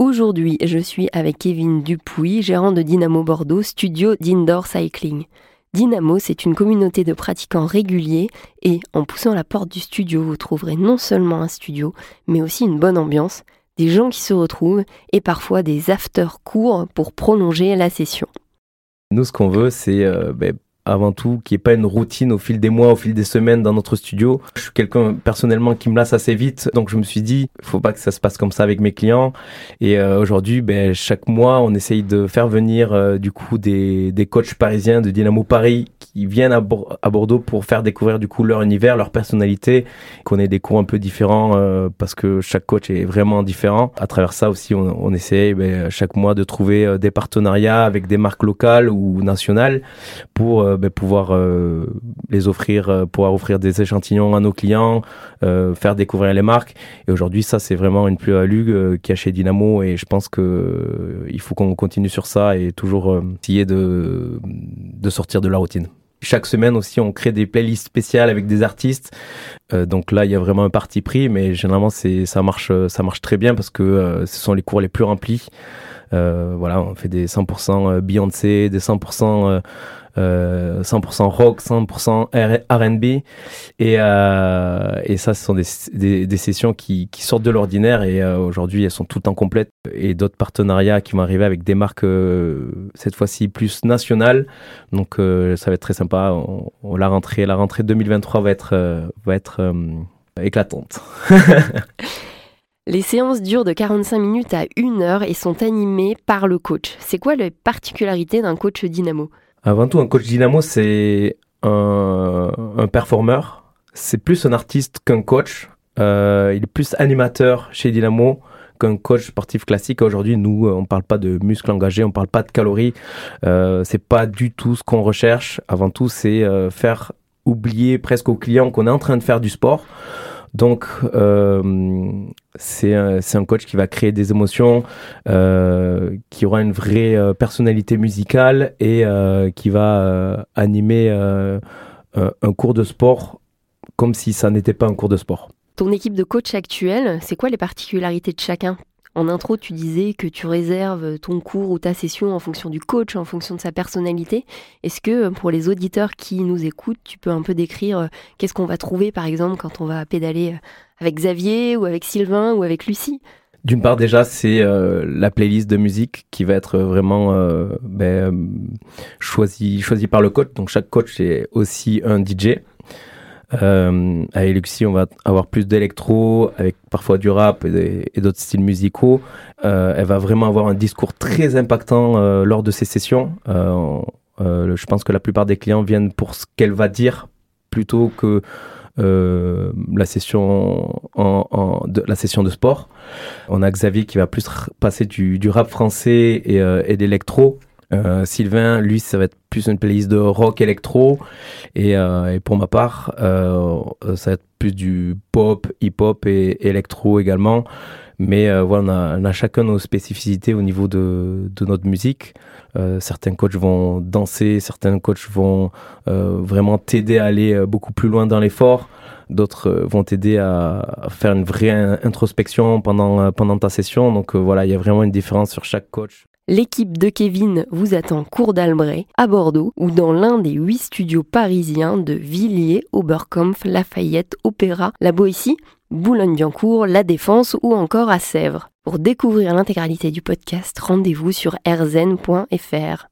Aujourd'hui, je suis avec Kevin Dupuis, gérant de Dynamo Bordeaux, studio d'indoor cycling. Dynamo, c'est une communauté de pratiquants réguliers et en poussant la porte du studio, vous trouverez non seulement un studio, mais aussi une bonne ambiance, des gens qui se retrouvent et parfois des afters courts pour prolonger la session. Nous, ce qu'on veut, c'est euh, ben, avant tout, qui ait pas une routine au fil des mois, au fil des semaines dans notre studio. Je suis quelqu'un personnellement qui me lasse assez vite, donc je me suis dit, faut pas que ça se passe comme ça avec mes clients. Et euh, aujourd'hui, ben, chaque mois, on essaye de faire venir euh, du coup des, des coachs parisiens de Dynamo Paris qui viennent à, Bordeaux pour faire découvrir du coup leur univers, leur personnalité, qu'on ait des cours un peu différents euh, parce que chaque coach est vraiment différent. À travers ça aussi, on, on essaye ben, chaque mois de trouver des partenariats avec des marques locales ou nationales pour euh, ben, pouvoir euh, les offrir, euh, pouvoir offrir des échantillons à nos clients, faire découvrir les marques. Et aujourd'hui, ça, c'est vraiment une plus-value qu'il y a chez Dynamo et je pense que il faut qu'on continue sur ça et toujours essayer de, de sortir de la routine. Chaque semaine aussi, on crée des playlists spéciales avec des artistes. donc là, il y a vraiment un parti pris, mais généralement, c'est ça marche, ça marche très bien parce que ce sont les cours les plus remplis. Voilà, on fait des 100% Beyoncé, des 100% 100% euh, rock, 100% R&B et, euh, et ça ce sont des, des, sessions qui, qui, sortent de l'ordinaire et euh, aujourd'hui elles sont toutes en complète. Et d'autres partenariats qui vont arriver avec des marques cette fois-ci plus nationales. Donc ça va être très sympa. On, la rentrée la rentrée 2023 va être va être éclatante Les séances durent de 45 minutes à 1 heure et sont animées par le coach. C'est quoi la particularité d'un coach dynamo? Avant tout, un coach dynamo, c'est un, un performeur. C'est plus un artiste qu'un coach. Euh, il est plus animateur chez Dynamo qu'un coach sportif classique. Aujourd'hui, nous, on parle pas de muscles engagés, on parle pas de calories. Euh, c'est pas du tout ce qu'on recherche. Avant tout, c'est euh, faire oublier presque au client qu'on est en train de faire du sport. Donc, euh, c'est un, coach qui va créer des émotions, euh, qui aura une vraie euh, personnalité musicale et qui va animer un cours de sport comme si ça n'était pas un cours de sport. Ton équipe de coach actuelle, c'est quoi les particularités de chacun? En intro, tu disais que tu réserves ton cours ou ta session en fonction du coach, en fonction de sa personnalité. Est-ce que pour les auditeurs qui nous écoutent, tu peux un peu décrire euh, qu'est-ce qu'on va trouver par exemple quand on va pédaler euh, avec Xavier ou avec Sylvain ou avec Lucie? D'une part déjà c'est euh, la playlist de musique qui va être vraiment ben, choisie choisi par le coach. Donc chaque coach est aussi un DJ. Euh, avec Luxi, on va avoir plus d'électro, avec parfois du rap et, d'autres styles musicaux. Euh, elle va vraiment avoir un discours très impactant euh, lors de ces sessions. Euh, euh, je pense que la plupart des clients viennent pour ce qu'elle va dire plutôt que la session de, sport. On a Xavier qui va plus passer du, du rap français et, et d'électro. Euh, Sylvain, lui, ça va être plus une playlist de rock électro. Et, euh, et pour ma part, euh, ça va être plus du pop, hip-hop et électro également. Mais euh, voilà, on a, chacun nos spécificités au niveau de, de notre musique. Euh, certains coachs vont danser, certains coachs vont vraiment t'aider à aller beaucoup plus loin dans l'effort. D'autres vont t'aider à, faire une vraie introspection pendant, pendant ta session. Donc voilà, il y a vraiment une différence sur chaque coach. L'équipe de Kevin vous attend cours d'Albret, à Bordeaux, ou dans l'un des huit studios parisiens de Villiers, Oberkampf, Lafayette, Opéra, La Boétie, Boulogne-Billancourt, La Défense ou encore à Sèvres. Pour découvrir l'intégralité du podcast, rendez-vous sur rzn.fr.